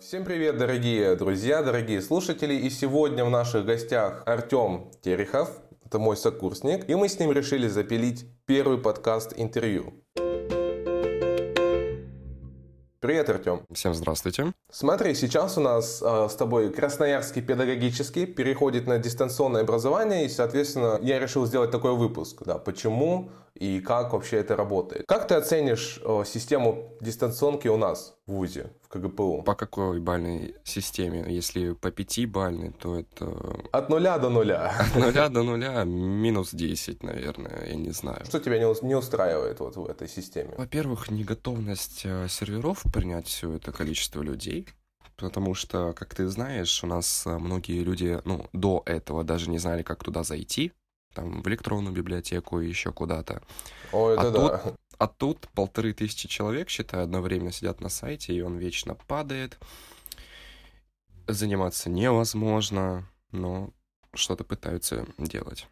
Всем привет, дорогие друзья, дорогие слушатели. И сегодня в наших гостях Артем Терехов, это мой сокурсник, и мы с ним решили запилить первый подкаст-интервью. Привет, Артем. Всем здравствуйте. Смотри, сейчас у нас э, с тобой Красноярский педагогический переходит на дистанционное образование, и, соответственно, я решил сделать такой выпуск. Да, почему и как вообще это работает. Как ты оценишь э, систему дистанционки у нас в ВУЗе, в КГПУ? По какой бальной системе? Если по пятибальной, то это... От нуля до нуля. От нуля до нуля минус 10, наверное, я не знаю. Что тебя не, не устраивает вот в этой системе? Во-первых, неготовность э, серверов принять все это количество людей. Потому что, как ты знаешь, у нас э, многие люди, ну, до этого даже не знали, как туда зайти там в электронную библиотеку и еще куда-то. О, это а да. Тут, а тут полторы тысячи человек, считай, одновременно сидят на сайте, и он вечно падает. Заниматься невозможно, но что-то пытаются делать.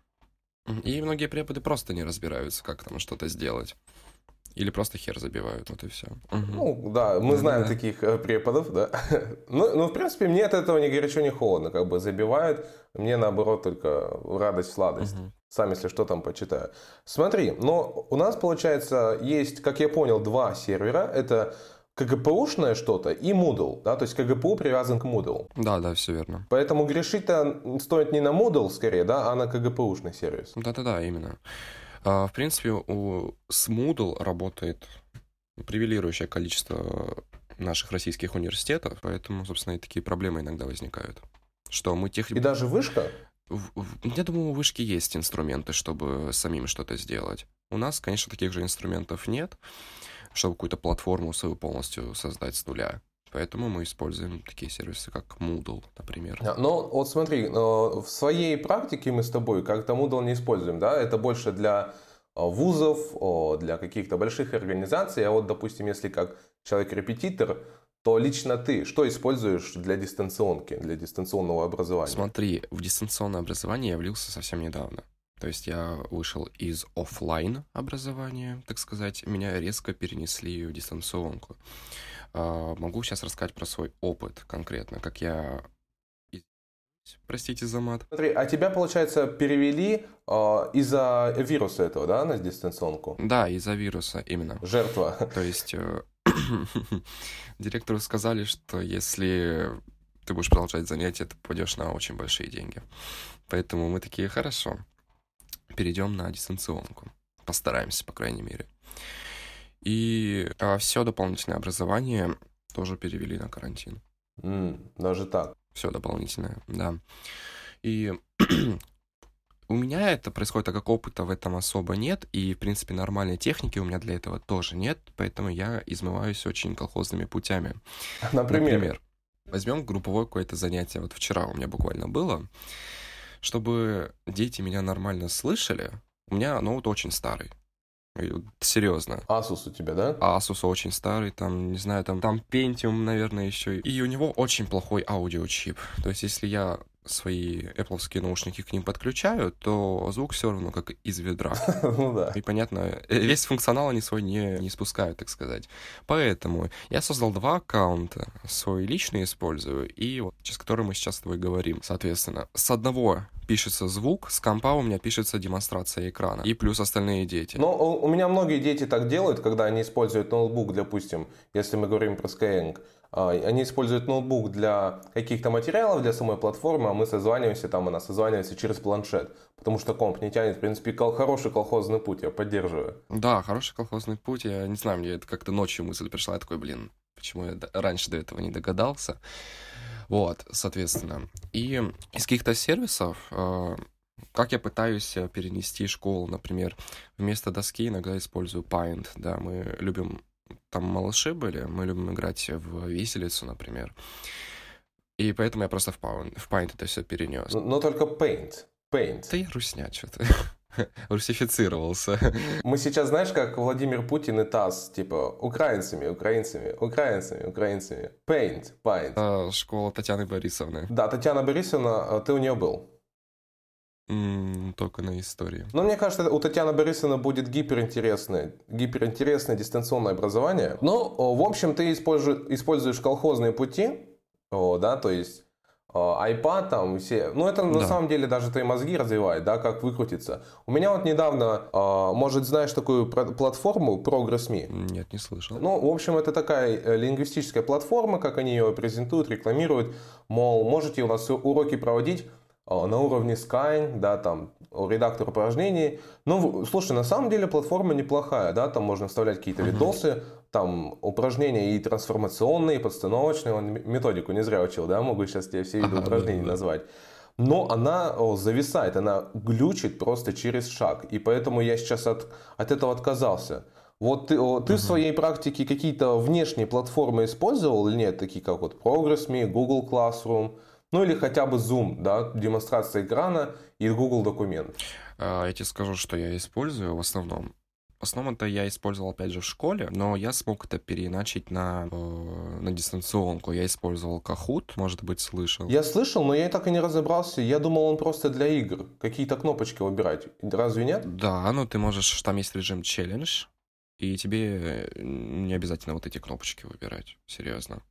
И многие преподы просто не разбираются, как там что-то сделать. Или просто хер забивают, вот и все. Угу. Ну, да, мы знаем да. таких э, преподов, да. ну, ну, в принципе, мне от этого ни горячо, ни холодно. Как бы забивают, мне наоборот только радость, сладость. Угу. Сам, если что, там почитаю. Смотри, но у нас, получается, есть, как я понял, два сервера. Это КГПУшное что-то и Moodle, да, то есть КГПУ привязан к Moodle. Да, да, все верно. Поэтому грешить-то стоит не на Moodle скорее, да, а на КГПУшный сервис. Да-да-да, именно. А, в принципе, у, с Moodle работает превелирующее количество наших российских университетов, поэтому, собственно, и такие проблемы иногда возникают. Что мы тех... И даже вышка? Я думаю, у вышки есть инструменты, чтобы самим что-то сделать. У нас, конечно, таких же инструментов нет, чтобы какую-то платформу свою полностью создать с нуля. Поэтому мы используем такие сервисы, как Moodle, например. Но вот смотри, в своей практике мы с тобой как-то Moodle не используем, да? Это больше для а, вузов, для каких-то больших организаций. А вот, допустим, если как человек-репетитор, то лично ты что используешь для дистанционки, для дистанционного образования? Смотри, в дистанционное образование я влился совсем недавно. То есть я вышел из офлайн образования, так сказать, меня резко перенесли в дистанционку. А, могу сейчас рассказать про свой опыт конкретно, как я Простите за мат. Смотри, а тебя, получается, перевели э, из-за вируса этого, да, на дистанционку? Да, из-за вируса именно. Жертва. То есть э, директору сказали, что если ты будешь продолжать занятия, ты попадешь на очень большие деньги. Поэтому мы такие, хорошо, перейдем на дистанционку. Постараемся, по крайней мере. И а, все дополнительное образование тоже перевели на карантин. Mm, даже так. Все дополнительное, да. И у меня это происходит, так как опыта в этом особо нет, и, в принципе, нормальной техники у меня для этого тоже нет, поэтому я измываюсь очень колхозными путями. Например? Например возьмем групповое какое-то занятие, вот вчера у меня буквально было, чтобы дети меня нормально слышали, у меня ноут очень старый. Серьезно. Asus у тебя, да? Asus очень старый, там, не знаю, там, там Pentium, наверное, еще. И у него очень плохой аудиочип. То есть, если я свои Apple наушники к ним подключаю, то звук все равно как из ведра. ну да. И понятно, э, весь функционал они свой не, не спускают, так сказать. Поэтому я создал два аккаунта. Свой личный использую и вот, с которым мы сейчас с тобой говорим. Соответственно, с одного пишется звук, с компа у меня пишется демонстрация экрана. И плюс остальные дети. Но у, у меня многие дети так делают, когда они используют ноутбук, допустим, если мы говорим про Skyeng они используют ноутбук для каких-то материалов, для самой платформы, а мы созваниваемся, там она созванивается через планшет. Потому что комп не тянет, в принципе, кол- хороший колхозный путь, я поддерживаю. Да, хороший колхозный путь. Я не знаю, мне это как-то ночью мысль пришла, я такой, блин, почему я раньше до этого не догадался. Вот, соответственно. И из каких-то сервисов а, как я пытаюсь перенести школу, например, вместо доски иногда использую Paint, да, мы любим там малыши были, мы любим играть в виселицу, например. И поэтому я просто в Paint, в Paint это все перенес. Но, но только Paint. Paint. Да я русня что-то. Русифицировался. Мы сейчас, знаешь, как Владимир Путин и ТАСС, типа, украинцами, украинцами, украинцами, украинцами. Paint, paint. А, школа Татьяны Борисовны. Да, Татьяна Борисовна, а ты у нее был. Только на истории. Но мне кажется, у Татьяны Борисовны будет гиперинтересное, гиперинтересное дистанционное образование. Ну, в общем, ты используешь, используешь колхозные пути, да, то есть iPad там все, ну это да. на самом деле даже твои мозги развивает, да, как выкрутиться. У меня вот недавно, может, знаешь такую платформу Progress.me? Нет, не слышал. Ну, в общем, это такая э, лингвистическая платформа, как они ее презентуют, рекламируют, мол, можете у нас уроки проводить на уровне Skyeng, да, там, редактор упражнений. Ну, слушай, на самом деле платформа неплохая, да, там можно вставлять какие-то видосы, там упражнения и трансформационные, и подстановочные, он методику не зря учил, да, могу сейчас тебе все виды упражнений назвать. Но она о, зависает, она глючит просто через шаг, и поэтому я сейчас от, от этого отказался. Вот ты, о, ты uh-huh. в своей практике какие-то внешние платформы использовал или нет, такие как вот Progress.me, Google Classroom, ну или хотя бы Zoom, да, демонстрация экрана и Google документ. А, я тебе скажу, что я использую в основном. В основном это я использовал, опять же, в школе, но я смог это переиначить на, э, на дистанционку. Я использовал Kahoot, может быть, слышал. Я слышал, но я так и не разобрался. Я думал, он просто для игр. Какие-то кнопочки выбирать. Разве нет? Да, ну ты можешь, там есть режим челлендж, и тебе не обязательно вот эти кнопочки выбирать. Серьезно.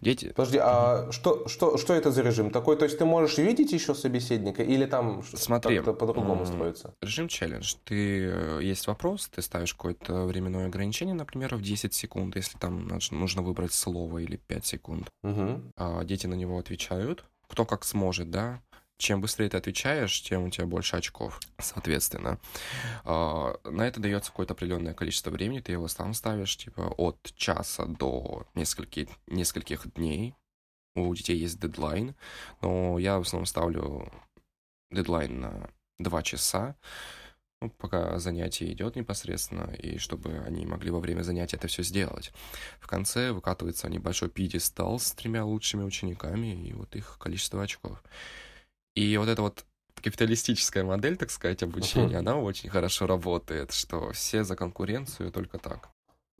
Дети. Подожди, а что, что, что это за режим такой? То есть ты можешь видеть еще собеседника или там Смотри, как-то по-другому строится? Режим челлендж. Ты э, есть вопрос, ты ставишь какое-то временное ограничение, например, в 10 секунд, если там нужно выбрать слово или 5 секунд. Угу. Дети на него отвечают, кто как сможет, да чем быстрее ты отвечаешь, тем у тебя больше очков, соответственно. А, на это дается какое-то определенное количество времени, ты его сам ставишь, типа от часа до нескольких, нескольких дней. У детей есть дедлайн, но я в основном ставлю дедлайн на 2 часа, ну, пока занятие идет непосредственно, и чтобы они могли во время занятия это все сделать. В конце выкатывается небольшой пьедестал с тремя лучшими учениками и вот их количество очков. И вот эта вот капиталистическая модель, так сказать, обучения, она очень хорошо работает, что все за конкуренцию только так.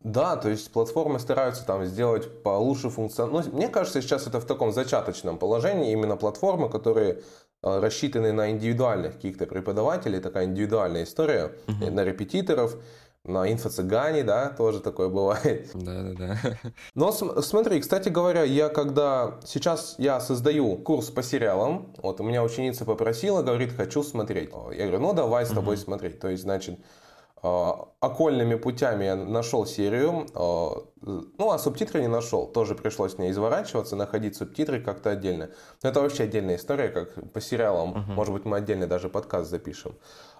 Да, то есть платформы стараются там сделать получше функцию. Ну, мне кажется, сейчас это в таком зачаточном положении. Именно платформы, которые э, рассчитаны на индивидуальных каких-то преподавателей, такая индивидуальная история, uh-huh. на репетиторов на инфо-цыгане, да, тоже такое бывает. Да-да-да. Но смотри, кстати говоря, я когда... Сейчас я создаю курс по сериалам, вот у меня ученица попросила, говорит, хочу смотреть. Я говорю, ну давай с тобой угу. смотреть. То есть, значит, а, окольными путями я нашел серию, а, ну, а субтитры не нашел. Тоже пришлось мне изворачиваться, находить субтитры как-то отдельно. Но это вообще отдельная история, как по сериалам. Угу. Может быть, мы отдельно даже подкаст запишем.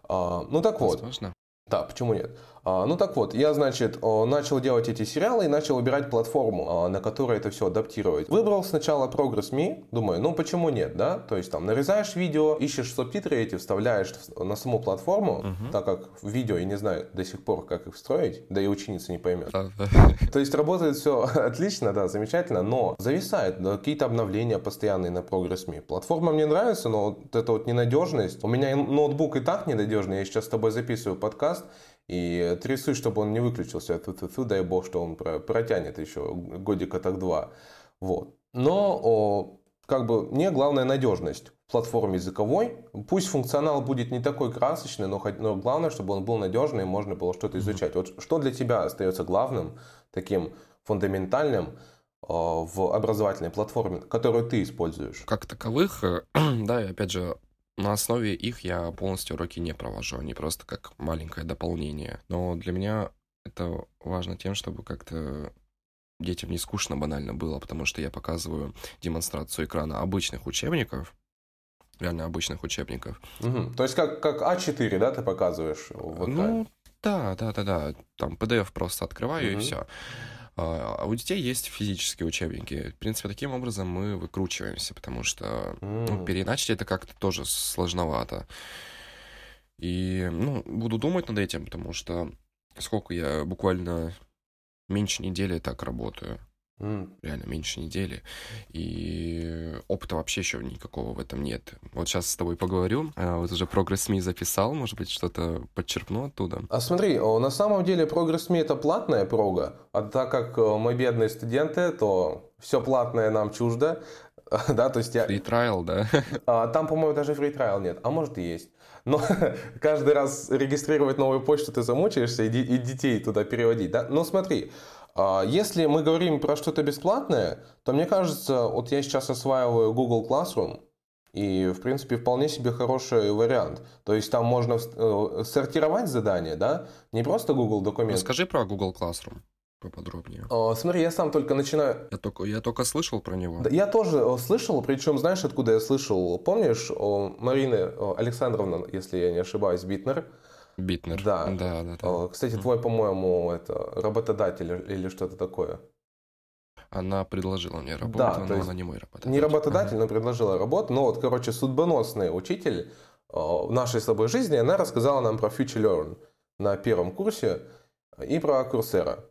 А, ну, так вот. Возможно. Да, почему нет? А, ну так вот, я, значит, начал делать эти сериалы и начал выбирать платформу, а, на которой это все адаптировать. Выбрал сначала Progress.me, думаю, ну почему нет, да? То есть там нарезаешь видео, ищешь субтитры эти, вставляешь на саму платформу, угу. так как видео я не знаю до сих пор, как их встроить, да и ученица не поймет. То есть работает все отлично, да, замечательно, но зависает, да, какие-то обновления постоянные на Progress.me. Платформа мне нравится, но вот эта вот ненадежность, у меня ноутбук и так ненадежный, я сейчас с тобой записываю подкаст, и трясусь, чтобы он не выключился. Ту -ту -ту, дай бог, что он протянет еще годика так два. Вот. Но о, как бы мне главная надежность в платформе языковой. Пусть функционал будет не такой красочный, но, но главное, чтобы он был надежный и можно было что-то изучать. Вот что для тебя остается главным, таким фундаментальным в образовательной платформе, которую ты используешь? Как таковых, э, да, и опять же, на основе их я полностью уроки не провожу, они просто как маленькое дополнение. Но для меня это важно тем, чтобы как-то детям не скучно банально было, потому что я показываю демонстрацию экрана обычных учебников, реально обычных учебников. Угу. То есть как, как А4, да, ты показываешь? В ну, да, да, да, да. Там PDF просто открываю угу. и все. А, а у детей есть физические учебники. В принципе, таким образом мы выкручиваемся, потому что ну, переиначить это как-то тоже сложновато. И, ну, буду думать над этим, потому что сколько я буквально меньше недели так работаю. Реально, меньше недели. И опыта вообще еще никакого в этом нет. Вот сейчас с тобой поговорю. А, вот уже Progress Me записал, может быть, что-то подчеркну оттуда. А смотри, на самом деле Progress Me это платная прога, а так как мы бедные студенты, то все платное нам чуждо. да, то есть я... Free trial, да? А, там, по-моему, даже free trial нет, а может и есть. Но каждый раз регистрировать новую почту ты замучаешься и, и детей туда переводить, да? Но смотри, если мы говорим про что-то бесплатное, то мне кажется, вот я сейчас осваиваю Google Classroom, и, в принципе, вполне себе хороший вариант. То есть там можно э, сортировать задания, да, не просто Google документ. Скажи про Google Classroom поподробнее. О, смотри, я сам только начинаю... Я только, я только слышал про него. Да, я тоже слышал, причем знаешь, откуда я слышал? Помнишь, о, Марины Александровна, если я не ошибаюсь, Битнер? Битнер. Да. Да, да, да. Кстати, твой, по-моему, это работодатель или что-то такое. Она предложила мне работу, да, но то есть она не мой работодатель. Не работодатель, но предложила работу. Но вот, короче, судьбоносный учитель в нашей с тобой жизни, она рассказала нам про Future Learn на первом курсе и про Coursera.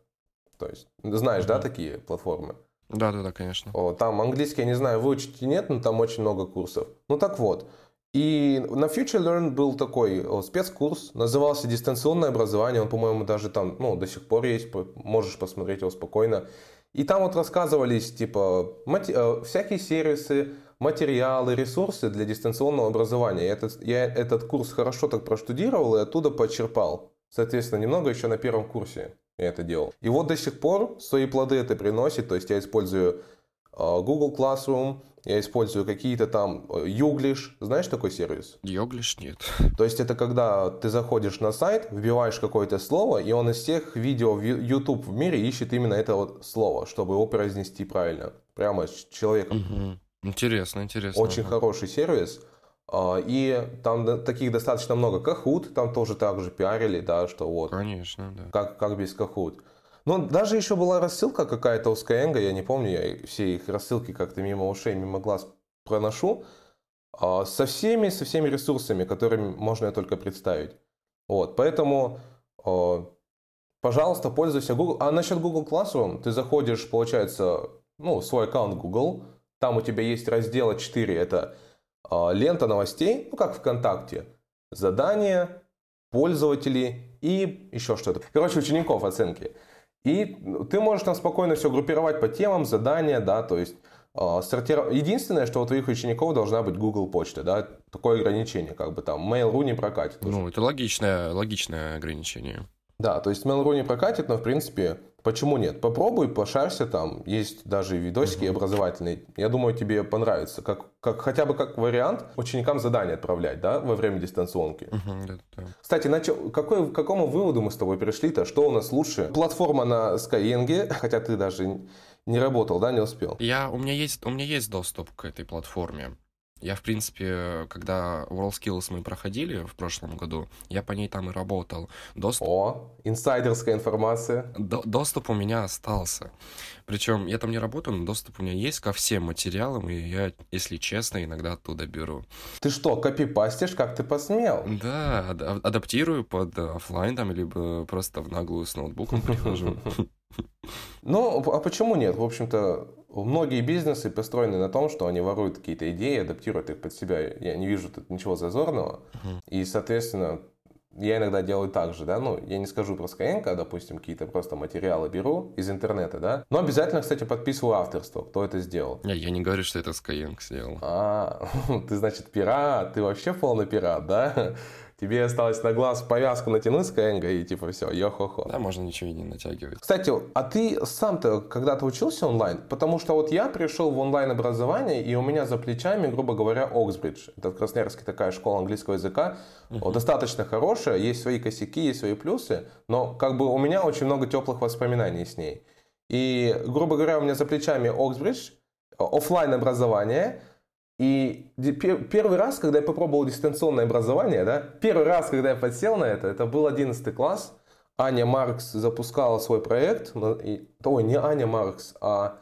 То есть, знаешь, да, такие платформы? Да, да, да, конечно. Там английский, я не знаю, выучить и нет, но там очень много курсов. Ну так вот. И на Future Learn был такой спецкурс, назывался «Дистанционное образование». Он, по-моему, даже там, ну, до сих пор есть, можешь посмотреть его спокойно. И там вот рассказывались, типа, э, всякие сервисы, материалы, ресурсы для дистанционного образования. Я этот, я этот курс хорошо так проштудировал и оттуда почерпал. Соответственно, немного еще на первом курсе я это делал. И вот до сих пор свои плоды это приносит. То есть я использую э, Google Classroom, я использую какие-то там Юглиш. Э, Знаешь такой сервис? Юглиш нет. То есть это когда ты заходишь на сайт, вбиваешь какое-то слово, и он из всех видео в YouTube в мире ищет именно это вот слово, чтобы его произнести правильно. Прямо с человеком. Угу. Интересно, интересно. Очень угу. хороший сервис. А, и там таких достаточно много. Kahoot там тоже так же пиарили, да, что вот. Конечно, да. Как, как без Kahoot. Но даже еще была рассылка какая-то у Skyeng, я не помню, я все их рассылки как-то мимо ушей, мимо глаз проношу, а, со всеми, со всеми ресурсами, которыми можно только представить. Вот, поэтому, а, пожалуйста, пользуйся Google. А насчет Google Classroom, ты заходишь, получается, ну, свой аккаунт Google, там у тебя есть раздел 4, это а, лента новостей, ну как ВКонтакте, задания, пользователи и еще что-то. Короче, учеников оценки. И ты можешь там спокойно все группировать по темам, задания, да, то есть э, сортировать. Единственное, что у твоих учеников должна быть Google почта, да, такое ограничение, как бы там Mail.ru не прокатит. Ну, это логичное, логичное ограничение. Да, то есть Mail.ru не прокатит, но в принципе Почему нет? Попробуй, пошарься там. Есть даже видосики угу. образовательные. Я думаю, тебе понравится. Как, как, хотя бы как вариант ученикам задания отправлять, да, во время дистанционки. Угу, да, да. Кстати, на чё, какой, к какому выводу мы с тобой пришли-то? Что у нас лучше? Платформа на Skyeng, хотя ты даже не работал, да, не успел? Я, у, меня есть, у меня есть доступ к этой платформе. Я, в принципе, когда WorldSkills мы проходили в прошлом году, я по ней там и работал. Доступ... О, инсайдерская информация. До доступ у меня остался. Причем я там не работаю, но доступ у меня есть ко всем материалам, и я, если честно, иногда оттуда беру. Ты что, копипастишь, как ты посмел? Да, адаптирую под офлайн там, либо просто в наглую с ноутбуком прихожу. Ну, а почему нет? В общем-то, Многие бизнесы построены на том, что они воруют какие-то идеи, адаптируют их под себя. Я не вижу тут ничего зазорного. Uh-huh. И, соответственно, я иногда делаю так же, да, ну, я не скажу про Skyeng, а, допустим, какие-то просто материалы беру из интернета, да, но обязательно, кстати, подписываю авторство, кто это сделал. Я, я не говорю, что это Skyeng сделал. А, ты, значит, пират, ты вообще полный пират, да? Тебе осталось на глаз повязку натянуть с Кэнга и типа все, йо-хо-хо. Да, можно ничего и не натягивать. Кстати, а ты сам-то когда-то учился онлайн? Потому что вот я пришел в онлайн образование, и у меня за плечами, грубо говоря, Оксбридж. Это в Красноярске такая школа английского языка. Uh-huh. Достаточно хорошая, есть свои косяки, есть свои плюсы, но как бы у меня очень много теплых воспоминаний с ней. И, грубо говоря, у меня за плечами Оксбридж, офлайн образование – и первый раз, когда я попробовал дистанционное образование, да, первый раз, когда я подсел на это, это был 11 класс. Аня Маркс запускала свой проект. Ой, не Аня Маркс, а...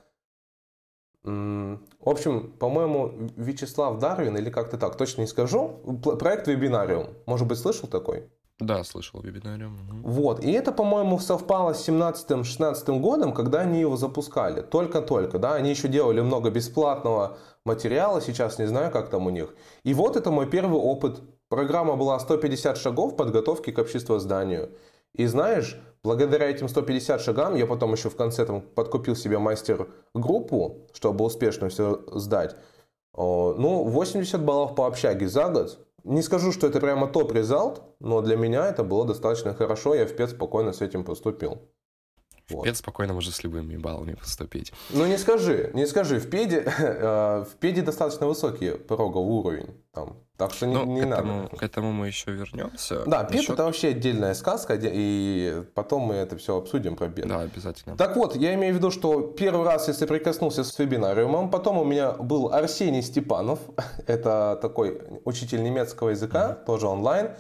В общем, по-моему, Вячеслав Дарвин или как-то так, точно не скажу. Проект Вебинариум. Может быть, слышал такой? Да, слышал вебинариум. Угу. Вот. И это, по-моему, совпало с 17-16 годом, когда они его запускали. Только-только, да. Они еще делали много бесплатного материала, сейчас не знаю, как там у них. И вот это мой первый опыт. Программа была 150 шагов подготовки к обществозданию. И знаешь, благодаря этим 150 шагам я потом еще в конце там подкупил себе мастер-группу, чтобы успешно все сдать. Ну, 80 баллов по общаге за год. Не скажу, что это прямо топ-резалт, но для меня это было достаточно хорошо, я в ПЕД спокойно с этим поступил. Вот. В ПЕД спокойно может с любыми баллами поступить. Ну не скажи, не скажи, в ПЕДе, э, в ПЕДе достаточно высокий пороговый уровень. Там, так что не, ну, не к надо. Этому, к этому мы еще вернемся. Да, ПЕД Насчет... это вообще отдельная сказка, и потом мы это все обсудим про ПЕД. Да, обязательно. Так вот, я имею в виду, что первый раз я соприкоснулся с вебинариумом, потом у меня был Арсений Степанов, это такой учитель немецкого языка, mm-hmm. тоже онлайн,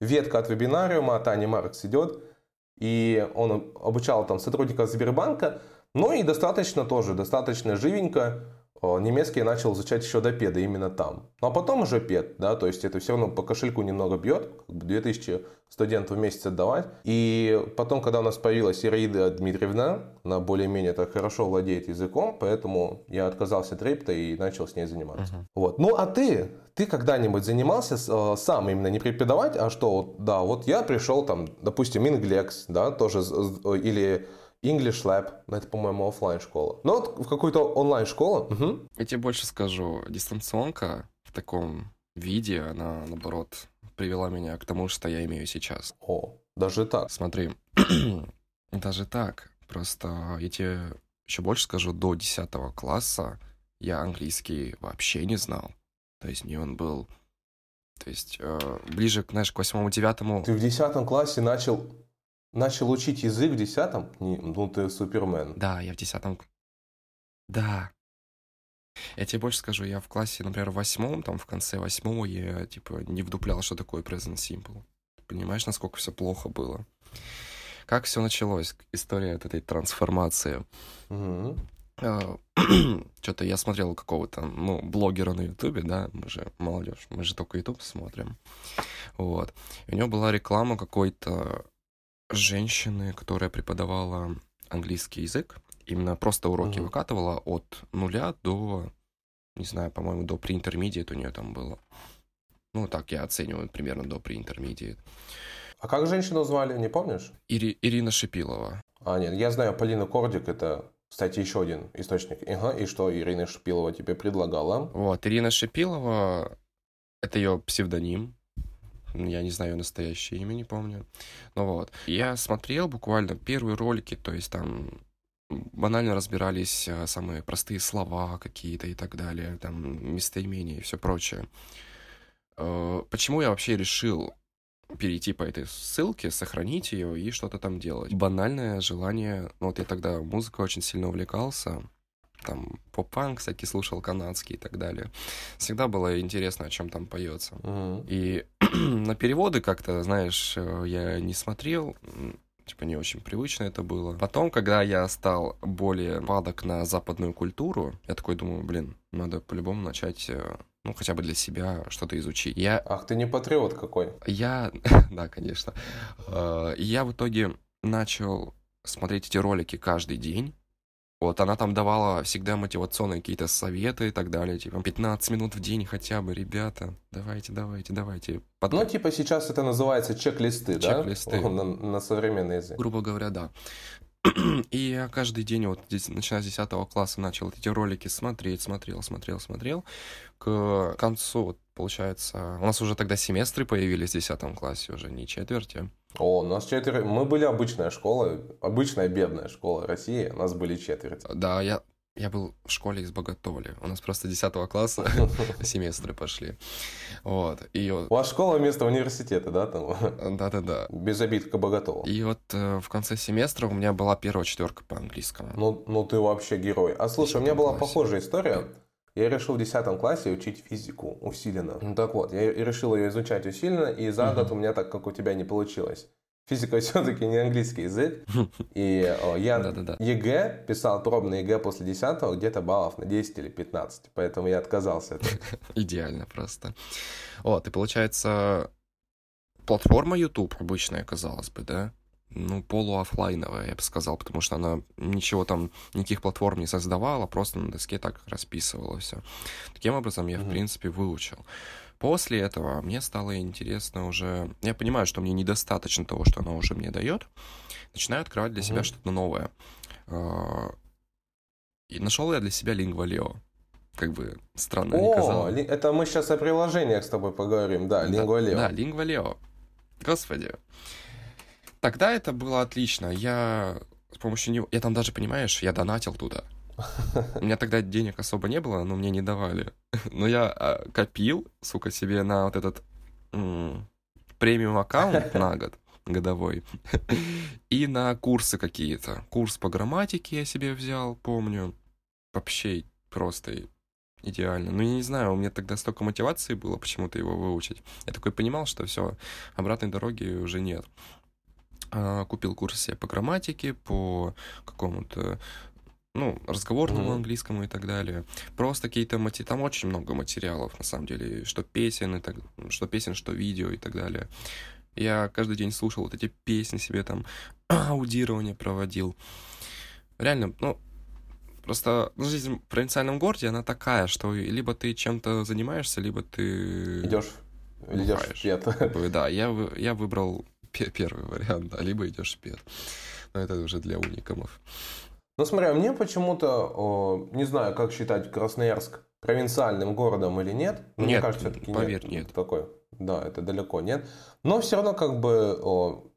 ветка от вебинариума, от Ани Маркс идет и он обучал там сотрудников Сбербанка, ну и достаточно тоже, достаточно живенько немецкий начал изучать еще до педа именно там. Ну а потом уже пед, да, то есть это все равно по кошельку немного бьет, как бы 2000 студентов в месяц отдавать. И потом, когда у нас появилась Ираида Дмитриевна, она более-менее так хорошо владеет языком, поэтому я отказался от репта и начал с ней заниматься. Uh-huh. Вот. Ну а ты, ты когда-нибудь занимался э, сам именно не преподавать, а что, да, вот я пришел там, допустим, Inglex, да, тоже, или English Lab, это, по-моему, офлайн школа. Но вот в какую-то онлайн школу. Угу. Я тебе больше скажу, дистанционка в таком виде, она, наоборот, привела меня к тому, что я имею сейчас. О, даже так. Смотри, даже так. Просто я тебе еще больше скажу, до 10 класса я английский вообще не знал. То есть мне он был... То есть э, ближе, знаешь, к восьмому-девятому... Ты в десятом классе начал начал учить язык в десятом? Ну, ты супермен. Да, я в десятом... Да. Я тебе больше скажу, я в классе, например, в восьмом, там, в конце восьмого, я, типа, не вдуплял, что такое present simple. Понимаешь, насколько все плохо было? Как все началось? История от этой трансформации. Угу. Что-то я смотрел какого-то, ну, блогера на Ютубе, да, мы же молодежь, мы же только Ютуб смотрим. Вот. И у него была реклама какой-то женщины, которая преподавала английский язык, именно просто уроки mm-hmm. выкатывала от нуля до, не знаю, по-моему, до pre-intermediate у нее там было. Ну, так я оцениваю примерно до pre-intermediate. А как женщину звали, не помнишь? Ири, Ирина Шипилова. А, нет, я знаю Полина Кордик, это, кстати, еще один источник. Ага, и что Ирина Шипилова тебе предлагала? Вот, Ирина Шипилова, это ее псевдоним, я не знаю настоящее имя, не помню. Ну вот. Я смотрел буквально первые ролики, то есть там банально разбирались а, самые простые слова какие-то и так далее, там местоимения и все прочее. Э, почему я вообще решил перейти по этой ссылке, сохранить ее и что-то там делать? Банальное желание, ну вот я тогда музыкой очень сильно увлекался, там поп-панк, кстати, слушал канадский и так далее. Всегда было интересно, о чем там поется. Uh-huh. И на переводы как-то, знаешь, э, я не смотрел, типа не очень привычно это было. Потом, когда я стал более падок на западную культуру, я такой думаю, блин, надо по-любому начать э, ну, хотя бы для себя что-то изучить. Я... Ах, ты не патриот какой. Я... да, конечно. Э, я в итоге начал смотреть эти ролики каждый день. Вот, она там давала всегда мотивационные какие-то советы и так далее. Типа, 15 минут в день хотя бы, ребята. Давайте, давайте, давайте. Под... Ну, типа, сейчас это называется чек-листы, да? Чек-листы. На, на современный язык. Грубо говоря, да. И я каждый день, вот начиная с 10 класса, начал эти ролики смотреть, смотрел, смотрел, смотрел. К концу, вот, получается, у нас уже тогда семестры появились в 10 классе, уже не четверти. О, у нас четверо. Мы были обычная школа, обычная бедная школа России, у нас были четверти. Да, я, я был в школе из Боготоли. У нас просто 10 класса семестры пошли. Вот. И У вас школа вместо университета, да? там? Да-да-да. Без обид к Боготолу. И вот э, в конце семестра у меня была первая четверка по английскому. Ну, ну ты вообще герой. А слушай, у меня была похожая история. Я решил в 10 классе учить физику усиленно. Ну, так вот, я решил ее изучать усиленно, и за год у меня так, как у тебя, не получилось. Физика все-таки не английский язык. И о, я да, да, да. ЕГЭ писал пробный ЕГЭ после 10 где-то баллов на 10 или 15. Поэтому я отказался. Идеально просто. Вот, и получается, платформа YouTube обычная, казалось бы, да? Ну, полуофлайновая, я бы сказал, потому что она ничего там, никаких платформ не создавала, просто на доске так расписывала все. Таким образом, я, mm-hmm. в принципе, выучил. После этого мне стало интересно уже... Я понимаю, что мне недостаточно того, что она уже мне дает. Начинаю открывать для mm-hmm. себя что-то новое. А, и нашел я для себя Lingua как бы странно не казалось. это мы сейчас о приложениях с тобой поговорим, да, Lingua Да, Lingua Leo. Господи. Тогда это было отлично. Я с помощью него... Я там даже, понимаешь, я донатил туда. У меня тогда денег особо не было, но мне не давали. Но я а, копил, сука, себе на вот этот премиум аккаунт на год годовой. И на курсы какие-то. Курс по грамматике я себе взял, помню. Вообще просто идеально. Ну, я не знаю, у меня тогда столько мотивации было почему-то его выучить. Я такой понимал, что все, обратной дороги уже нет. А, купил курс себе по грамматике, по какому-то ну, разговорному mm-hmm. английскому и так далее. Просто какие-то мати... Там очень много материалов, на самом деле, что песен, и так... что песен, что видео и так далее. Я каждый день слушал вот эти песни себе там, аудирование проводил. Реально, ну, просто жизнь в провинциальном городе, она такая, что либо ты чем-то занимаешься, либо ты... Идешь, идешь в. Да, я, я выбрал первый вариант, да, либо идешь в пет. Но это уже для уникамов. Ну, смотри, а мне почему-то, не знаю, как считать Красноярск провинциальным городом или нет. нет, мне кажется, все-таки поверь, нет. нет. Такой. Да, это далеко нет. Но все равно как бы о,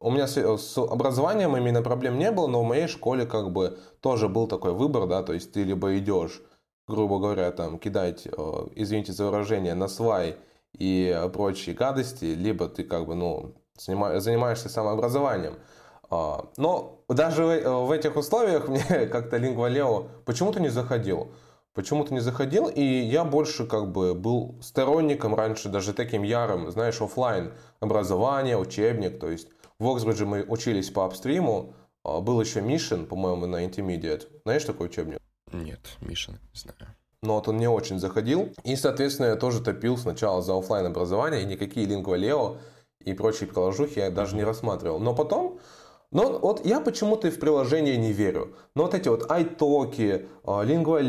у меня с, с образованием именно проблем не было, но в моей школе как бы тоже был такой выбор, да, то есть ты либо идешь, грубо говоря, там кидать, о, извините за выражение, на свай и прочие гадости, либо ты как бы, ну, занимаешься самообразованием. А, но даже в этих условиях мне как-то Lingua почему-то не заходил. Почему-то не заходил, и я больше как бы был сторонником раньше, даже таким ярым, знаешь, офлайн образование, учебник. То есть в Оксбридже мы учились по апстриму, а, был еще Мишин, по-моему, на Intermediate. Знаешь такой учебник? Нет, Мишин, не знаю. Но вот он не очень заходил. И, соответственно, я тоже топил сначала за офлайн образование, и никакие Lingua и прочие приложухи я даже не рассматривал. Но потом но вот я почему-то в приложение не верю. Но вот эти вот iTalki, а, Lingua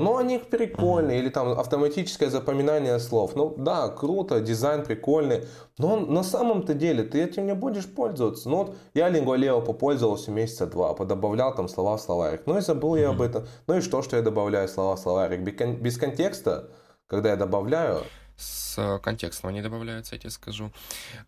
ну они прикольные, или там автоматическое запоминание слов. Ну да, круто, дизайн прикольный, но на самом-то деле ты этим не будешь пользоваться. Ну вот я Lingua попользовался месяца два, подобавлял там слова в словарик. Ну и забыл я об этом. Ну и что, что я добавляю слова в словарик? Без контекста, когда я добавляю, с контекстом они добавляются, я тебе скажу.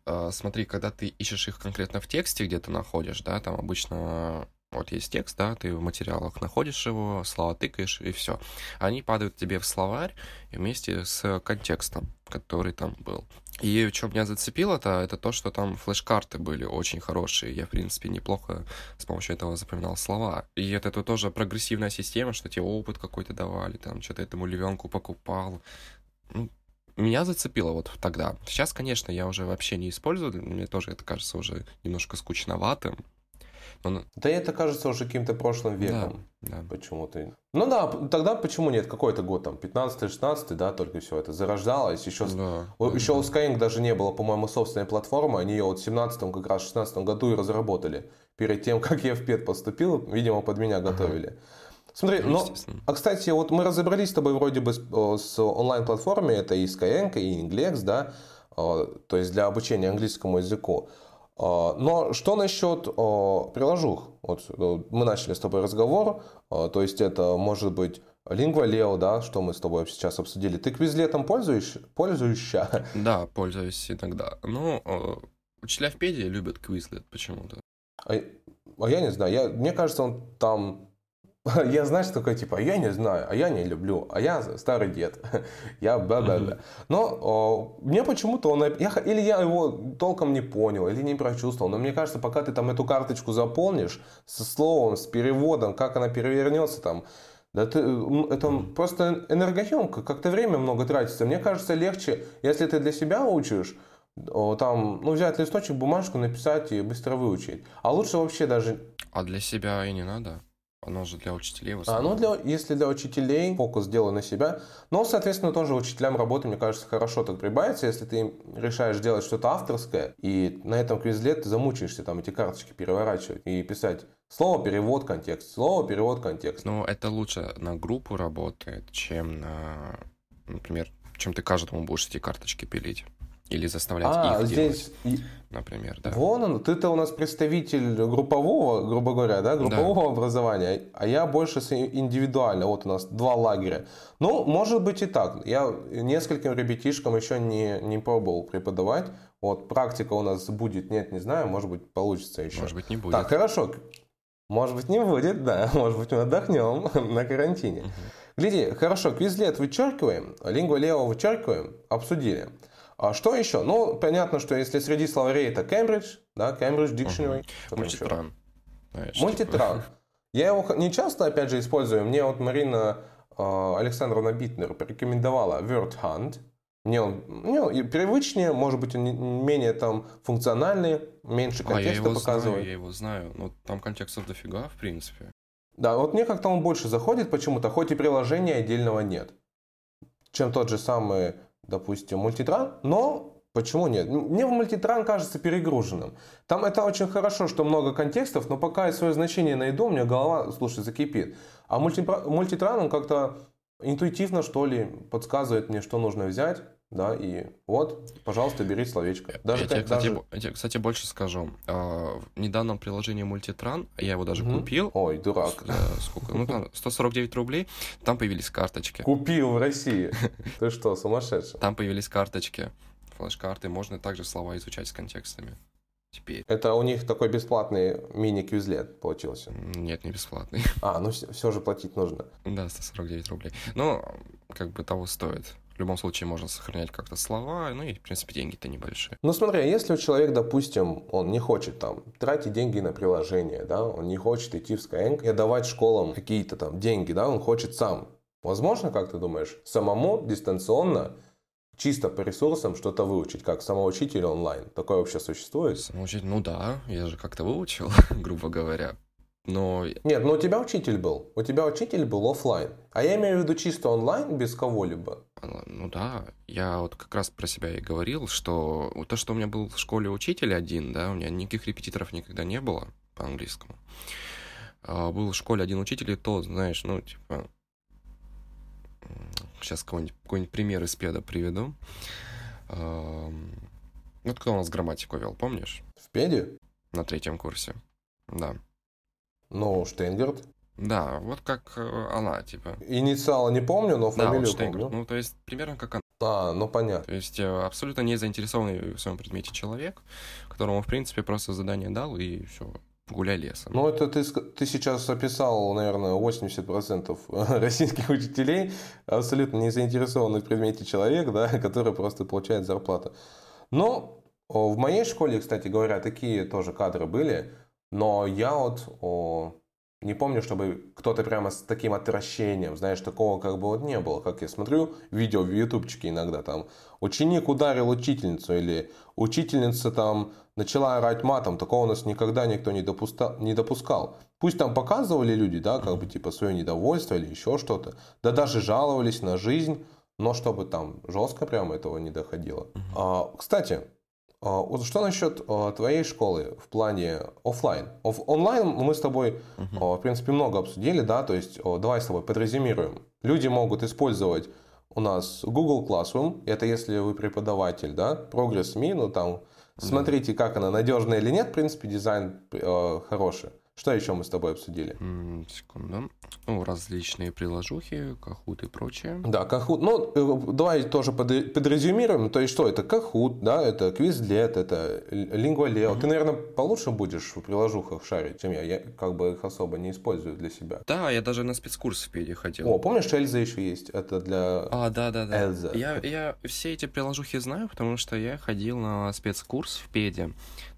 А, смотри, когда ты ищешь их конкретно в тексте, где ты находишь, да, там обычно вот есть текст, да, ты в материалах находишь его, слова тыкаешь, и все. Они падают тебе в словарь вместе с контекстом, который там был. И что меня зацепило-то, это то, что там флеш-карты были очень хорошие. Я, в принципе, неплохо с помощью этого запоминал слова. И это, это тоже прогрессивная система, что тебе опыт какой-то давали, там, что-то этому львенку покупал. Ну, меня зацепило вот тогда. Сейчас, конечно, я уже вообще не использую, мне тоже это кажется уже немножко скучноватым. Но... Да это кажется уже каким-то прошлым веком. Да, да. Почему-то. Ну да, тогда почему нет? Какой-то год там, 15-16, да, только все это зарождалось. Еще, да, еще да. у Skyeng даже не было, по-моему, собственной платформы. Они ее вот в 17 как раз 16 году и разработали. Перед тем, как я в ПЕД поступил, видимо, под меня готовили. Ага. Смотри, ну, а кстати, вот мы разобрались с тобой вроде бы с, с онлайн-платформой, это и Skyeng, и Inglex, да, то есть для обучения английскому языку. Но что насчет приложух? Вот э, мы начали с тобой разговор, то есть это может быть Lingua Leo, да, что мы с тобой сейчас обсудили. Ты квизлетом пользуешь, пользуешься? Да, пользуюсь иногда. Ну, учителя в педе любят квизлет почему-то. А, а я не знаю, я, мне кажется, он там Я, знаешь, такой, типа, я не знаю, а я не люблю, а я старый дед, я бла-бла-бла. Но о, мне почему-то он, я, или я его толком не понял, или не прочувствовал, но мне кажется, пока ты там эту карточку заполнишь со словом, с переводом, как она перевернется там, да ты, это просто энергоемко, как-то время много тратится. Мне кажется, легче, если ты для себя учишь, там, ну, взять листочек, бумажку, написать и быстро выучить. А лучше вообще даже... А для себя и не надо? Оно же для учителей в основном. А, ну, для, если для учителей, фокус делай на себя. Но, соответственно, тоже учителям работы, мне кажется, хорошо так прибавится, если ты решаешь делать что-то авторское, и на этом квизле ты замучаешься там эти карточки переворачивать и писать слово, перевод, контекст, слово, перевод, контекст. Ну, это лучше на группу работает, чем на, например, чем ты каждому будешь эти карточки пилить. Или заставлять а, их здесь... делать, например, да. Вон он, ты-то у нас представитель группового, грубо говоря, да, группового да. образования, а я больше индивидуально. Вот у нас два лагеря. Ну, может быть и так. Я нескольким ребятишкам еще не, не пробовал преподавать. Вот, практика у нас будет, нет, не знаю, может быть, получится еще. Может быть, не будет. Так, хорошо. Может быть, не будет, да. Может быть, мы отдохнем на карантине. Гляди, хорошо, квизлет вычеркиваем, лингва лево вычеркиваем, обсудили. А что еще? Ну, понятно, что если среди словарей это Cambridge, да, Cambridge Dictionary. Угу. Мультитран. Мультитран. Я его не часто, опять же, использую. Мне вот Марина э, Александровна Битнер порекомендовала Word Hunt. Мне он, мне он привычнее, может быть, он менее там функциональный, меньше контекста а, я показывает. Знаю, я его знаю, но там контекстов дофига, в принципе. Да, вот мне как-то он больше заходит почему-то, хоть и приложения отдельного нет, чем тот же самый допустим, мультитран, но Почему нет? Мне в мультитран кажется перегруженным. Там это очень хорошо, что много контекстов, но пока я свое значение найду, у меня голова, слушай, закипит. А мультитран, он как-то интуитивно, что ли, подсказывает мне, что нужно взять, да, и вот, пожалуйста, бери словечко. Даже, я, тебе, кстати, даже... я тебе, кстати, больше скажу. А, в недавнем приложении Мультитран, я его даже угу. купил. Ой, дурак. Сколько? Ну, там 149 рублей, там появились карточки. Купил в России? Ты что, сумасшедший? Там появились карточки, флеш-карты, можно также слова изучать с контекстами. Теперь. Это у них такой бесплатный мини-квизлет получился? Нет, не бесплатный. А, ну все, все же платить нужно. Да, 149 рублей. Ну, как бы того стоит. В любом случае можно сохранять как-то слова, ну и, в принципе, деньги-то небольшие. Ну смотри, а если у человека, допустим, он не хочет там тратить деньги на приложение, да, он не хочет идти в Skyeng и давать школам какие-то там деньги, да, он хочет сам. Возможно, как ты думаешь, самому дистанционно чисто по ресурсам что-то выучить, как самоучитель онлайн. Такое вообще существует? Самоучитель, ну да, я же как-то выучил, грубо говоря. Но... Нет, но у тебя учитель был. У тебя учитель был офлайн. А я имею в виду чисто онлайн, без кого-либо. Ну да, я вот как раз про себя и говорил, что то, что у меня был в школе учитель один, да, у меня никаких репетиторов никогда не было по английскому. А был в школе один учитель, и то, знаешь, ну, типа... Сейчас какой-нибудь, какой-нибудь пример из педа приведу. Вот кто у нас грамматику вел, помнишь? В педе? На третьем курсе, да. Ну, Штейнгард. Да, вот как э, она, типа. Инициала не помню, но фамилию да, вот помню. Ну, то есть, примерно как она. А, ну понятно. То есть, э, абсолютно не заинтересованный в своем предмете человек, которому, в принципе, просто задание дал, и все, гуляй лесом. Ну, это ты, ты сейчас описал, наверное, 80% российских учителей, абсолютно не заинтересованный в предмете человек, да, который просто получает зарплату. Но в моей школе, кстати говоря, такие тоже кадры были, но я вот о, не помню, чтобы кто-то прямо с таким отвращением, знаешь, такого как бы вот не было. Как я смотрю видео в ютубчике иногда, там, ученик ударил учительницу, или учительница там начала орать матом, такого у нас никогда никто не, допуста, не допускал. Пусть там показывали люди, да, как бы типа свое недовольство или еще что-то, да даже жаловались на жизнь, но чтобы там жестко прямо этого не доходило. А, кстати, что насчет а, твоей школы в плане офлайн? Оф онлайн мы с тобой, uh-huh. в принципе, много обсудили, да, то есть давай с тобой подрезюмируем. Люди могут использовать у нас Google Classroom, это если вы преподаватель, да, Progress.me, ну там, смотрите, как она надежная или нет, в принципе, дизайн э, хороший. Что еще мы с тобой обсудили? Секунду. Ну, различные приложухи, Kahoot и прочее. Да, Kahoot. Ну, э, давай тоже подрезюмируем. То есть что? Это Kahoot, да, это Quizlet, это Lingualeo. Угу. Ты, наверное, получше будешь в приложухах шарить, чем я. Я как бы их особо не использую для себя. Да, я даже на спецкурс в педе ходил. О, помнишь, Эльза еще есть? Это для А, да-да-да. Эльза. Я, я все эти приложухи знаю, потому что я ходил на спецкурс в педе.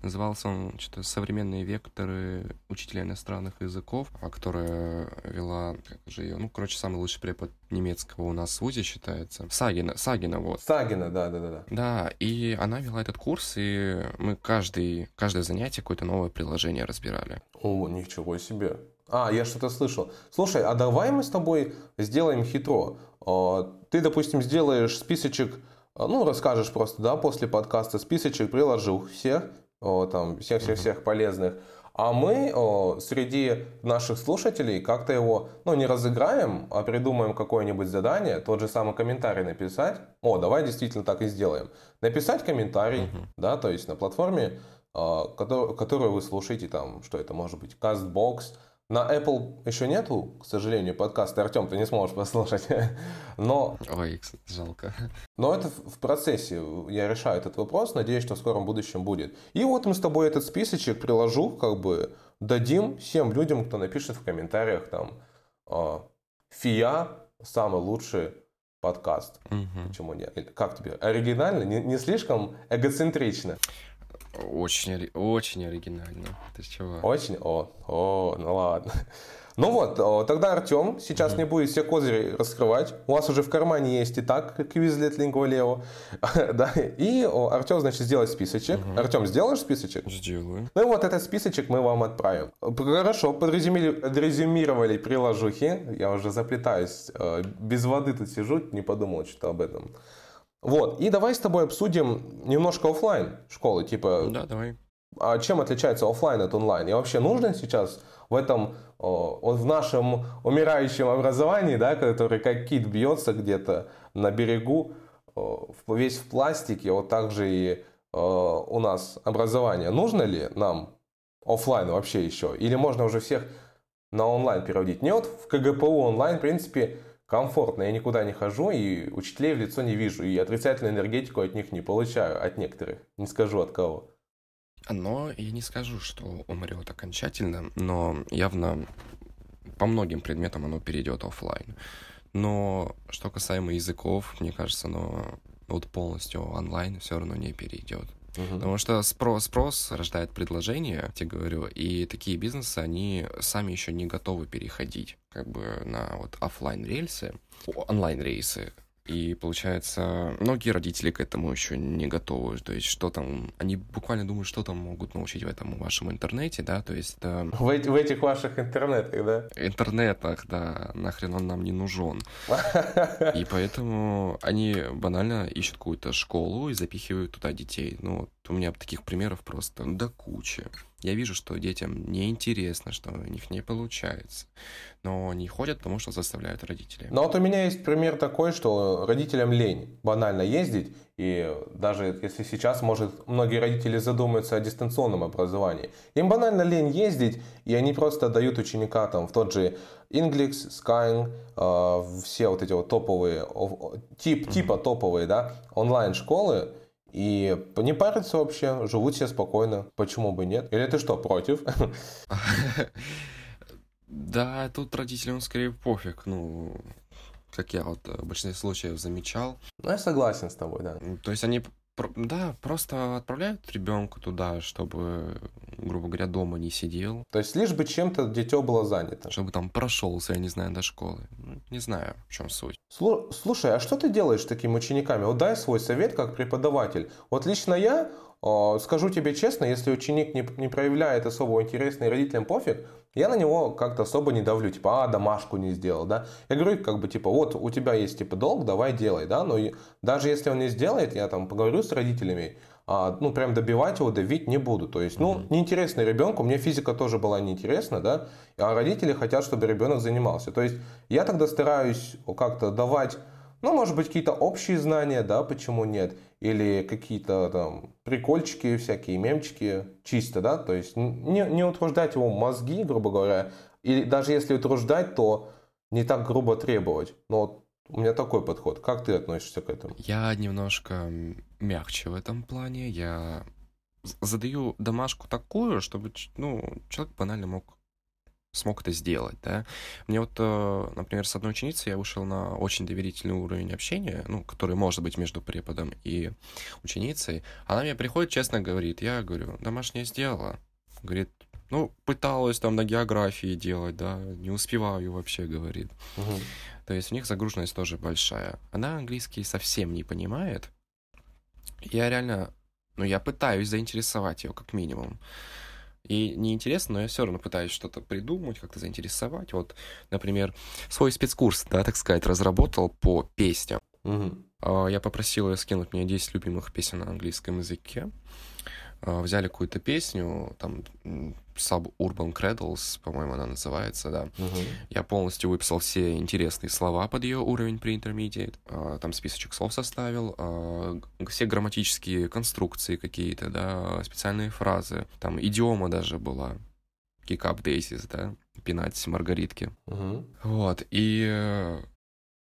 Назывался он что-то «Современные векторы учителя иностранных языков», а которая вела, как же ее, ну, короче, самый лучший препод немецкого у нас в ВУЗе считается. Сагина, Сагина, вот. Сагина, да, да, да. Да, и она вела этот курс, и мы каждый, каждое занятие какое-то новое приложение разбирали. О, ничего себе. А, я что-то слышал. Слушай, а давай мы с тобой сделаем хитро. А, ты, допустим, сделаешь списочек, а, ну, расскажешь просто, да, после подкаста списочек приложил всех, там всех-всех-всех полезных. А мы о, среди наших слушателей как-то его, ну, не разыграем, а придумаем какое-нибудь задание, тот же самый комментарий написать. О, давай действительно так и сделаем. Написать комментарий, uh-huh. да, то есть на платформе, который, которую вы слушаете, там, что это может быть, CastBox, на Apple еще нету, к сожалению, подкаста. Артем, ты не сможешь послушать. Но... Ой, жалко. Но это в процессе. Я решаю этот вопрос. Надеюсь, что в скором будущем будет. И вот мы с тобой этот списочек приложу, как бы дадим всем людям, кто напишет в комментариях там а, «Фия – самый лучший подкаст». Угу. Почему нет? Как тебе? Оригинально? Не, не слишком эгоцентрично? Очень, очень оригинально. Ты чего? Очень? О, о, ну ладно. Ну вот, тогда Артем сейчас mm-hmm. не будет все козыри раскрывать. У вас уже в кармане есть и так квизлет Лингвалео. да. И Артем, значит, сделает списочек. Mm-hmm. Артем, сделаешь списочек? Сделаю. Ну и вот этот списочек мы вам отправим. Хорошо, подрезюмировали приложухи. Я уже заплетаюсь. Э, без воды тут сижу, не подумал что-то об этом. Вот, и давай с тобой обсудим немножко офлайн школы, типа... Да, давай. А чем отличается офлайн от онлайн? И вообще нужно сейчас в этом, в нашем умирающем образовании, да, который как кит бьется где-то на берегу, весь в пластике, вот так же и у нас образование. Нужно ли нам офлайн вообще еще? Или можно уже всех на онлайн переводить? Не вот в КГПУ онлайн, в принципе, комфортно, я никуда не хожу и учителей в лицо не вижу, и отрицательную энергетику от них не получаю, от некоторых, не скажу от кого. Но я не скажу, что умрет окончательно, но явно по многим предметам оно перейдет офлайн. Но что касаемо языков, мне кажется, оно вот полностью онлайн все равно не перейдет. Угу. Потому что спрос, спрос рождает предложение, тебе говорю, и такие бизнесы, они сами еще не готовы переходить как бы на вот офлайн рельсы, онлайн рейсы. И получается, многие родители к этому еще не готовы. То есть, что там, они буквально думают, что там могут научить в этом вашем интернете, да, то есть... Это... В, эти, в этих ваших интернетах, да? Интернетах, да, нахрен он нам не нужен. И поэтому они банально ищут какую-то школу и запихивают туда детей. Ну, вот у меня таких примеров просто до кучи. Я вижу, что детям неинтересно, что у них не получается. Но они ходят, потому что заставляют родители. Но вот у меня есть пример такой, что родителям лень банально ездить. И даже если сейчас, может, многие родители задумаются о дистанционном образовании. Им банально лень ездить, и они просто дают ученика там в тот же English, Skyeng, э, все вот эти вот топовые, тип, типа топовые, да, онлайн-школы, и не парятся вообще, живут себе спокойно. Почему бы нет? Или ты что, против? Да, тут родителям скорее пофиг. Ну, как я вот в большинстве случаев замечал. Ну, я согласен с тобой, да. То есть они да, просто отправляют ребенка туда, чтобы, грубо говоря, дома не сидел. То есть лишь бы чем-то дитё было занято. Чтобы там прошелся, я не знаю, до школы. Не знаю, в чем суть. Слушай, а что ты делаешь с такими учениками? Вот дай свой совет как преподаватель. Вот лично я Скажу тебе честно, если ученик не, не проявляет особого интереса и родителям пофиг, я на него как-то особо не давлю, типа, а, домашку не сделал, да. Я говорю, как бы, типа, вот, у тебя есть, типа, долг, давай делай, да, но даже если он не сделает, я там поговорю с родителями, а, ну, прям добивать его, давить не буду. То есть, ну, неинтересно ребенку, мне физика тоже была неинтересна, да, а родители хотят, чтобы ребенок занимался. То есть, я тогда стараюсь как-то давать ну, может быть, какие-то общие знания, да, почему нет, или какие-то там прикольчики всякие, мемчики, чисто, да, то есть не, не утруждать его мозги, грубо говоря, и даже если утруждать, то не так грубо требовать. Но у меня такой подход. Как ты относишься к этому? Я немножко мягче в этом плане. Я задаю домашку такую, чтобы ну, человек банально мог смог это сделать, да. Мне вот, э, например, с одной ученицей я вышел на очень доверительный уровень общения, ну, который может быть между преподом и ученицей. Она мне приходит, честно говорит, я говорю, домашнее сделала. Говорит, ну, пыталась там на географии делать, да, не успеваю вообще, говорит. Угу. То есть у них загруженность тоже большая. Она английский совсем не понимает. Я реально, ну, я пытаюсь заинтересовать ее, как минимум. И неинтересно, но я все равно пытаюсь что-то придумать, как-то заинтересовать. Вот, например, свой спецкурс, да, так сказать, разработал по песням. Угу. Я попросил ее скинуть мне 10 любимых песен на английском языке. Э, взяли какую-то песню, там Suburban Cradles, по-моему, она называется, да. Мгм. Я полностью выписал все интересные слова под ее уровень при intermediate, а, там списочек слов составил, г- все грамматические конструкции какие-то, да, специальные фразы, там идиома даже была, kick up daisies, да, пинать маргаритки. Мгм. Вот, и э,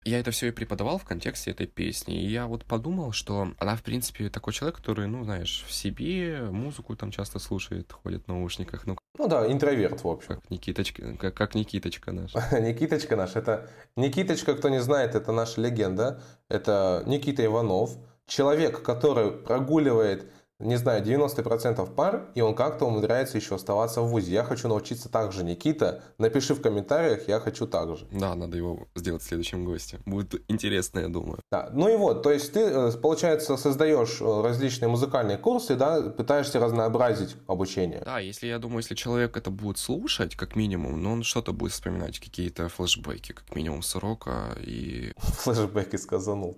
я это все и преподавал в контексте этой песни. И я вот подумал, что она, в принципе, такой человек, который, ну, знаешь, в себе музыку там часто слушает, ходит в наушниках, ну, Ну да, интроверт, в общем. как Никиточка, как, как Никиточка наш. Никиточка наш, это... Никиточка, кто не знает, это наша легенда. Это Никита Иванов. Человек, который прогуливает, не знаю, 90% пар, и он как-то умудряется еще оставаться в ВУЗе. Я хочу научиться так же, Никита. Напиши в комментариях, я хочу так же. Да, надо его сделать следующим гостем. Будет интересно, я думаю. Да. Ну и вот, то есть ты, э, получается, создаешь э, различные музыкальные курсы, да, пытаешься разнообразить обучение. Да, если я думаю, если человек это будет слушать, как минимум, ну, он что-то будет вспоминать, какие-то флешбеки, как минимум, с урока и... Флэшбэки сказанул.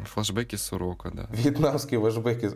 Флешбеки с урока, да. Вьетнамские флэшбэки,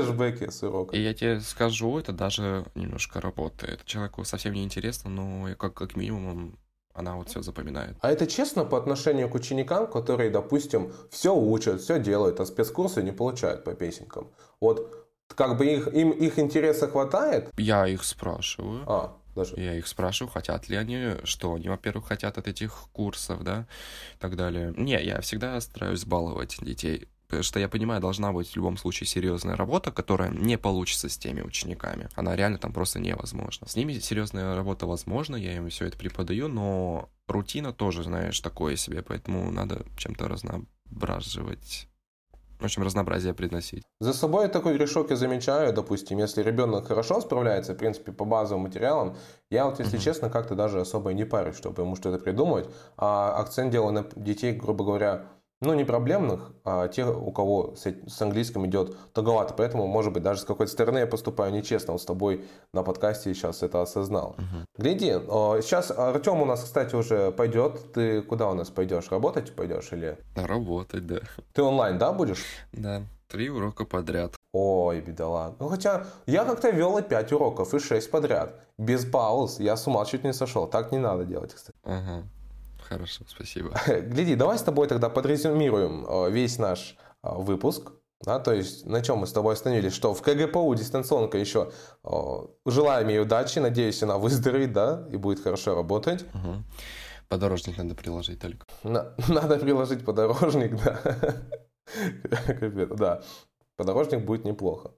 флэшбэки с урока. И я тебе скажу, это даже немножко работает. Человеку совсем не интересно, но как, как минимум он- она вот все запоминает. А это честно по отношению к ученикам, которые, допустим, все учат, все делают, а спецкурсы не получают по песенкам. Вот как бы их, им их интереса хватает, Я их спрашиваю. а, даже, Я их спрашиваю, хотят ли они, что они, во-первых, хотят от этих курсов, да, и так далее. Не, я всегда стараюсь баловать детей, что я понимаю, должна быть в любом случае серьезная работа, которая не получится с теми учениками. Она реально там просто невозможна. С ними серьезная работа возможна, я им все это преподаю, но рутина тоже, знаешь, такое себе, поэтому надо чем-то разноображивать. В общем, разнообразие приносить. За собой такой грешок я замечаю, допустим, если ребенок хорошо справляется, в принципе, по базовым материалам, я вот, если Мгм. честно, как-то даже особо и не парюсь, чтобы ему что-то придумать, а акцент делаю на детей, грубо говоря, ну, не проблемных, а тех, у кого с, с английским идет туговато, поэтому, может быть, даже с какой-то стороны я поступаю нечестно, вот с тобой на подкасте сейчас это осознал. Мгм. Гляди, а, сейчас Артем у нас, кстати, уже пойдет, ты куда у нас пойдешь, работать пойдешь или... Работать, да. Ты онлайн, да, будешь? Да, три урока подряд. Ой, бедолага. Ну, хотя я как-то вел и 5 уроков, и 6 подряд. Без пауз. Я с ума чуть не сошел. Так не надо делать, кстати. Ага. Хорошо, спасибо. Гляди, давай с тобой тогда подрезюмируем э, весь наш э, выпуск. Да, то есть на чем мы с тобой остановились, что в КГПУ дистанционка еще э, желаем ей удачи, надеюсь, она выздоровеет, да, и будет хорошо работать. Мгм. Подорожник надо приложить только. На- надо приложить подорожник, да. Да. Подорожник будет неплохо.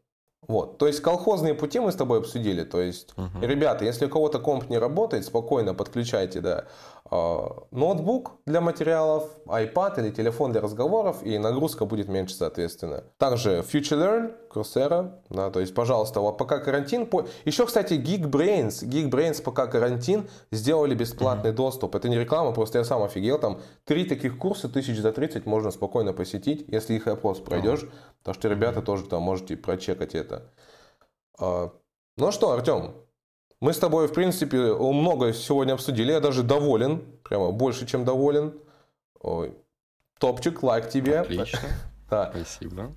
Вот, то есть колхозные пути мы с тобой обсудили. То есть, Мгм. ребята, если у кого-то комп не работает, спокойно подключайте, да, ноутбук для материалов, iPad или телефон для разговоров, и нагрузка будет меньше, соответственно. Также FutureLearn, Coursera, да, то есть, пожалуйста, вот пока карантин... по- Еще, кстати, Geekbrains, Geekbrains пока карантин сделали бесплатный доступ. Это не реклама, просто я сам офигел, там три таких курса, тысяч за 30 можно спокойно посетить, если их опрос пройдешь. Так что, ребята, тоже там можете прочекать это. А, Ну что, Артем, мы с тобой, в принципе, много сегодня обсудили. Я даже доволен, прямо больше, чем доволен. Ой, топчик, лайк тебе. Отлично, Да. спасибо.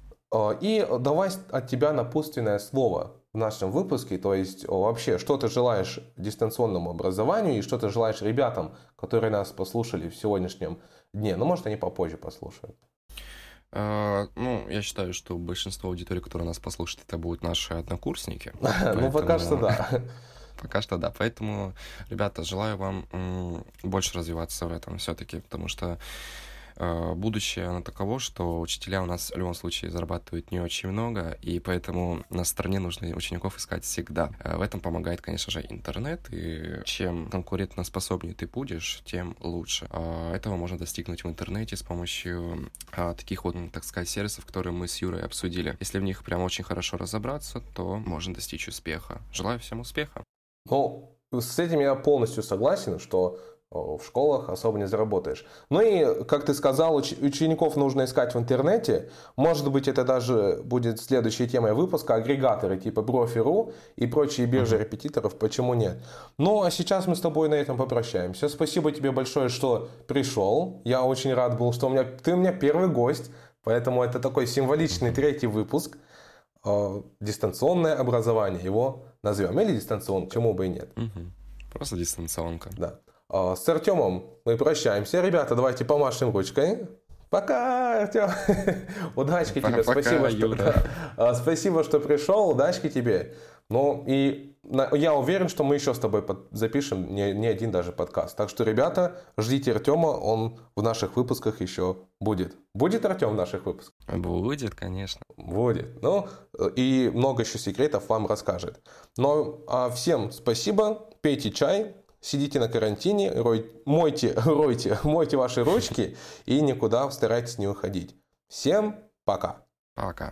И давай от тебя напутственное слово в нашем выпуске. То есть вообще, что ты желаешь дистанционному образованию и что ты желаешь ребятам, которые нас послушали в сегодняшнем дне. Ну, может, они попозже послушают. А, ну, я считаю, что большинство аудитории, которые нас послушают, это будут наши однокурсники. Ну, пока что да. Пока что да. Поэтому, ребята, желаю вам больше развиваться в этом все-таки, потому что э, будущее, оно таково, что учителя у нас в любом случае зарабатывают не очень много, и поэтому на стороне нужно учеников искать всегда. Э, В этом помогает, конечно же, интернет, и чем конкурентоспособнее ты будешь, тем лучше. А Этого можно достигнуть в интернете с помощью таких вот, так сказать, сервисов, которые мы с Юрой обсудили. Если в них прям очень хорошо разобраться, то можно достичь успеха. Желаю всем успеха. Ну, с этим я полностью согласен, что о, в школах особо не заработаешь. Ну и, как ты сказал, уч- учеников нужно искать в интернете. Может быть, это даже будет следующей темой выпуска. Агрегаторы типа Профи.ру и прочие биржи репетиторов. Почему нет? Ну, а сейчас мы с тобой на этом попрощаемся. Спасибо тебе большое, что пришел. Я очень рад был, что у меня... ты у меня первый гость. Поэтому это такой символичный третий выпуск. э, дистанционное образование его назовем. Или дистанционное, чему бы и нет. Угу. Просто дистанционка. Да. Э, с Артемом мы прощаемся. Ребята, давайте помашем ручкой. Пока, Артем. Удачки тебе. Пока, спасибо, что, да. спасибо, что пришел. Удачки тебе. Ну и я уверен, что мы еще с тобой запишем не, не один даже подкаст. Так что, ребята, ждите Артема, он в наших выпусках еще будет. Будет Артем в наших выпусках? Будет, конечно. Будет. Ну, и много еще секретов вам расскажет. Но а всем спасибо, пейте чай, сидите на карантине, рой- мойте, ройте, мойте ваши ручки и никуда старайтесь не уходить. Всем пока. Пока.